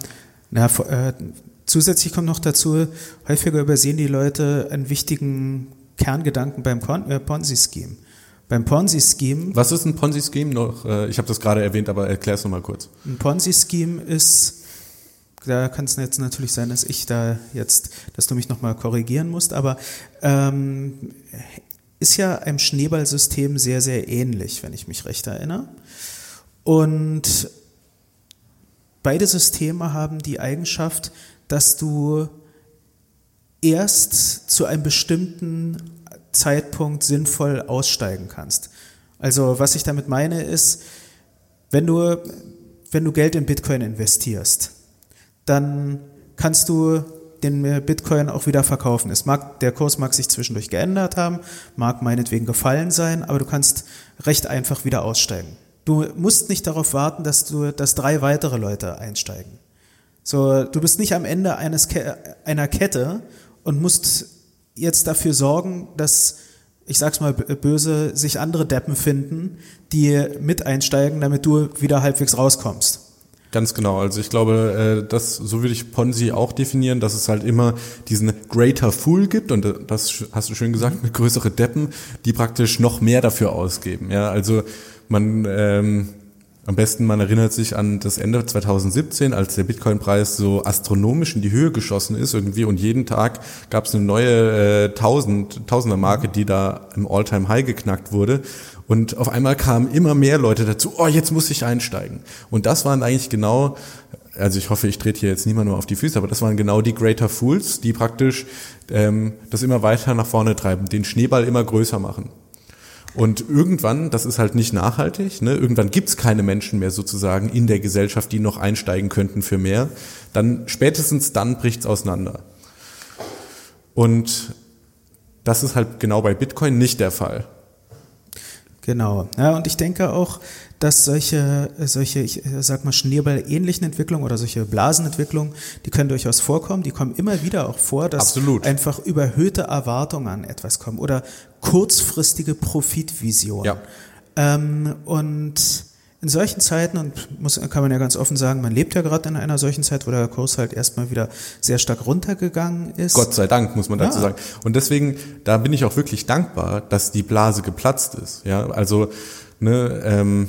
na, äh, zusätzlich kommt noch dazu, häufiger übersehen die Leute einen wichtigen Kerngedanken beim äh, Ponzi-Scheme. Beim Ponzi-Scheme, Was ist ein Ponzi-Scheme noch? Äh, ich habe das gerade erwähnt, aber erklär es nochmal kurz. ein Ponzi-Scheme ist, da kann es jetzt natürlich sein, dass ich da jetzt, dass du mich nochmal korrigieren musst, aber ähm, ist ja einem Schneeballsystem sehr, sehr ähnlich, wenn ich mich recht erinnere. Und beide Systeme haben die Eigenschaft, dass du erst zu einem bestimmten Zeitpunkt sinnvoll aussteigen kannst. Also was ich damit meine ist, wenn du, wenn du Geld in Bitcoin investierst, dann kannst du den Bitcoin auch wieder verkaufen. Es mag, der Kurs mag sich zwischendurch geändert haben, mag meinetwegen gefallen sein, aber du kannst recht einfach wieder aussteigen. Du musst nicht darauf warten, dass du, dass drei weitere Leute einsteigen. So, du bist nicht am Ende eines einer Kette und musst jetzt dafür sorgen, dass ich sag's mal böse, sich andere Deppen finden, die mit einsteigen, damit du wieder halbwegs rauskommst. Ganz genau. Also ich glaube, äh, das so würde ich Ponzi auch definieren, dass es halt immer diesen Greater Fool gibt und das hast du schön gesagt, mit größere Deppen, die praktisch noch mehr dafür ausgeben. Ja, also man ähm, am besten, man erinnert sich an das Ende 2017, als der Bitcoin-Preis so astronomisch in die Höhe geschossen ist irgendwie und jeden Tag gab es eine neue äh, Tausend, Tausender-Marke, die da im All-Time-High geknackt wurde. Und auf einmal kamen immer mehr Leute dazu, oh, jetzt muss ich einsteigen. Und das waren eigentlich genau, also ich hoffe, ich trete hier jetzt niemand nur auf die Füße, aber das waren genau die Greater Fools, die praktisch ähm, das immer weiter nach vorne treiben, den Schneeball immer größer machen. Und irgendwann, das ist halt nicht nachhaltig, ne, irgendwann gibt's keine Menschen mehr sozusagen in der Gesellschaft, die noch einsteigen könnten für mehr. Dann spätestens dann bricht's auseinander. Und das ist halt genau bei Bitcoin nicht der Fall. Genau. Ja, und ich denke auch, dass solche, solche, ich sag mal, Schneeball-ähnlichen Entwicklungen oder solche Blasenentwicklungen, die können durchaus vorkommen. Die kommen immer wieder auch vor, dass Absolut. einfach überhöhte Erwartungen an etwas kommen oder kurzfristige Profitvisionen. Ja. Ähm, und in solchen Zeiten, und muss, kann man ja ganz offen sagen, man lebt ja gerade in einer solchen Zeit, wo der Kurs halt erstmal wieder sehr stark runtergegangen ist. Gott sei Dank, muss man dazu ja. sagen. Und deswegen, da bin ich auch wirklich dankbar, dass die Blase geplatzt ist. Ja, also, ne, ähm,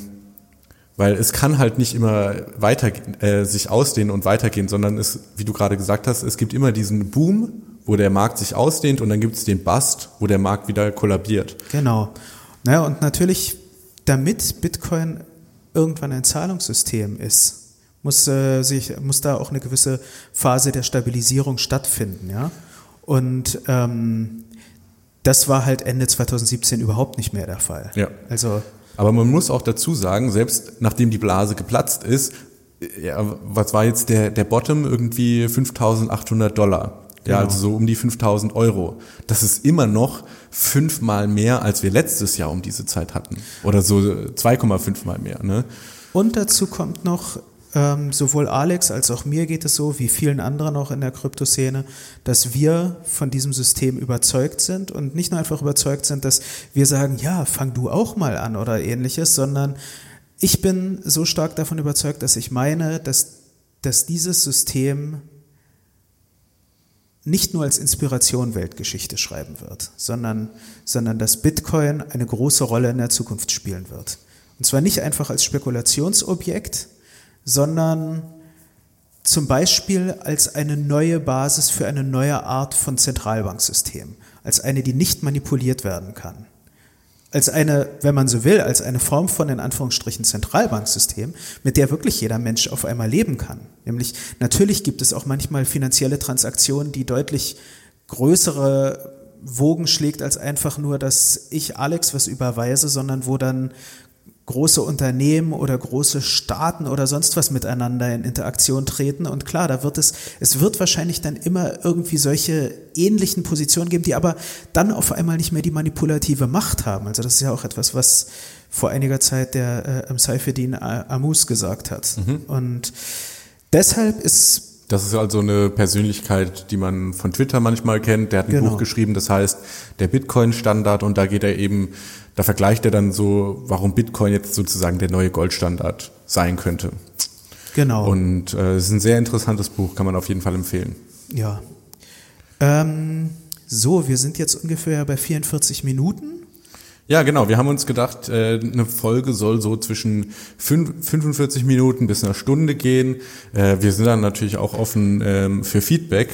weil es kann halt nicht immer weiter äh, sich ausdehnen und weitergehen, sondern es, wie du gerade gesagt hast, es gibt immer diesen Boom, wo der Markt sich ausdehnt und dann gibt es den Bust, wo der Markt wieder kollabiert. Genau. Naja, und natürlich, damit Bitcoin irgendwann ein Zahlungssystem ist, muss, äh, sich, muss da auch eine gewisse Phase der Stabilisierung stattfinden. Ja? Und ähm, das war halt Ende 2017 überhaupt nicht mehr der Fall. Ja. Also, Aber man muss auch dazu sagen, selbst nachdem die Blase geplatzt ist, ja, was war jetzt der, der Bottom? Irgendwie 5800 Dollar. Ja, genau. also so um die 5000 Euro. Das ist immer noch fünfmal mehr, als wir letztes Jahr um diese Zeit hatten. Oder so 2,5 mal mehr. Ne? Und dazu kommt noch, ähm, sowohl Alex als auch mir geht es so, wie vielen anderen auch in der Kryptoszene, dass wir von diesem System überzeugt sind und nicht nur einfach überzeugt sind, dass wir sagen, ja, fang du auch mal an oder ähnliches, sondern ich bin so stark davon überzeugt, dass ich meine, dass, dass dieses System nicht nur als Inspiration Weltgeschichte schreiben wird, sondern, sondern dass Bitcoin eine große Rolle in der Zukunft spielen wird. Und zwar nicht einfach als Spekulationsobjekt, sondern zum Beispiel als eine neue Basis für eine neue Art von Zentralbanksystem, als eine, die nicht manipuliert werden kann als eine, wenn man so will, als eine Form von in Anführungsstrichen Zentralbanksystem, mit der wirklich jeder Mensch auf einmal leben kann. Nämlich natürlich gibt es auch manchmal finanzielle Transaktionen, die deutlich größere Wogen schlägt als einfach nur, dass ich Alex was überweise, sondern wo dann große Unternehmen oder große Staaten oder sonst was miteinander in Interaktion treten. Und klar, da wird es, es wird wahrscheinlich dann immer irgendwie solche ähnlichen Positionen geben, die aber dann auf einmal nicht mehr die manipulative Macht haben. Also das ist ja auch etwas, was vor einiger Zeit der äh, Saifeddin Amus gesagt hat. Mhm. Und deshalb ist das ist also eine Persönlichkeit, die man von Twitter manchmal kennt. Der hat ein genau. Buch geschrieben, das heißt der Bitcoin-Standard und da geht er eben da vergleicht er dann so, warum Bitcoin jetzt sozusagen der neue Goldstandard sein könnte. Genau. Und äh, es ist ein sehr interessantes Buch, kann man auf jeden Fall empfehlen. Ja. Ähm, so, wir sind jetzt ungefähr bei 44 Minuten. Ja, genau. Wir haben uns gedacht, äh, eine Folge soll so zwischen 45 Minuten bis einer Stunde gehen. Äh, wir sind dann natürlich auch offen ähm, für Feedback.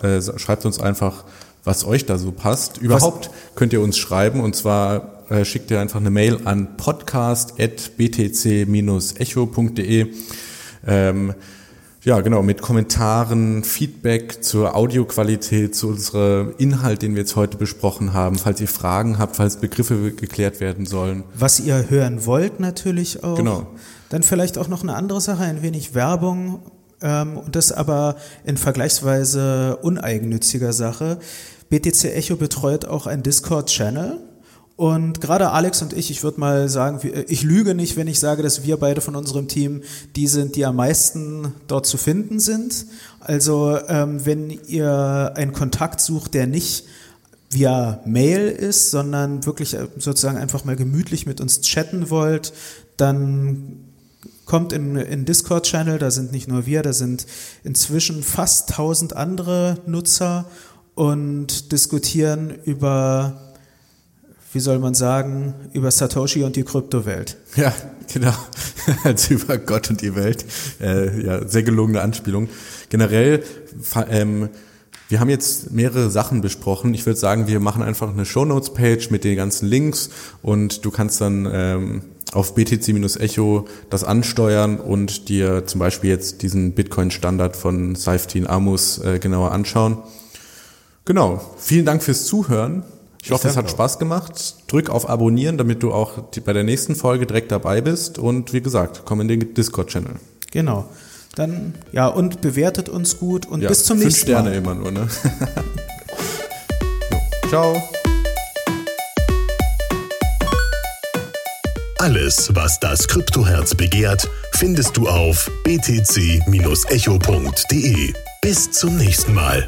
Äh, schreibt uns einfach, was euch da so passt. Überhaupt könnt ihr uns schreiben und zwar schickt ihr einfach eine Mail an podcast.btc-echo.de. Ähm, ja, genau, mit Kommentaren, Feedback zur Audioqualität, zu unserem Inhalt, den wir jetzt heute besprochen haben. Falls ihr Fragen habt, falls Begriffe geklärt werden sollen. Was ihr hören wollt natürlich auch. Genau. Dann vielleicht auch noch eine andere Sache, ein wenig Werbung. Ähm, und das aber in vergleichsweise uneigennütziger Sache. BTC Echo betreut auch ein Discord-Channel. Und gerade Alex und ich, ich würde mal sagen, ich lüge nicht, wenn ich sage, dass wir beide von unserem Team die sind, die am meisten dort zu finden sind. Also ähm, wenn ihr einen Kontakt sucht, der nicht via Mail ist, sondern wirklich äh, sozusagen einfach mal gemütlich mit uns chatten wollt, dann kommt in, in Discord-Channel, da sind nicht nur wir, da sind inzwischen fast 1000 andere Nutzer und diskutieren über wie soll man sagen, über Satoshi und die Kryptowelt. Ja, genau. Also über Gott und die Welt. Äh, ja, sehr gelungene Anspielung. Generell, ähm, wir haben jetzt mehrere Sachen besprochen. Ich würde sagen, wir machen einfach eine Shownotes-Page mit den ganzen Links und du kannst dann ähm, auf BTC-Echo das ansteuern und dir zum Beispiel jetzt diesen Bitcoin-Standard von Saiftin Amus äh, genauer anschauen. Genau. Vielen Dank fürs Zuhören. Ich, hoffe, es hat Spaß gemacht. Drück auf Abonnieren, damit du auch bei der nächsten Folge direkt dabei bist. Und wie gesagt, komm in den Discord-Channel. Genau. Dann, ja, und bewertet uns gut und ja, bis zum nächsten Mal. Fünf Sterne immer nur, ne? Ciao. Alles, was das Kryptoherz begehrt, findest du auf btc-echo.de. Bis zum nächsten Mal.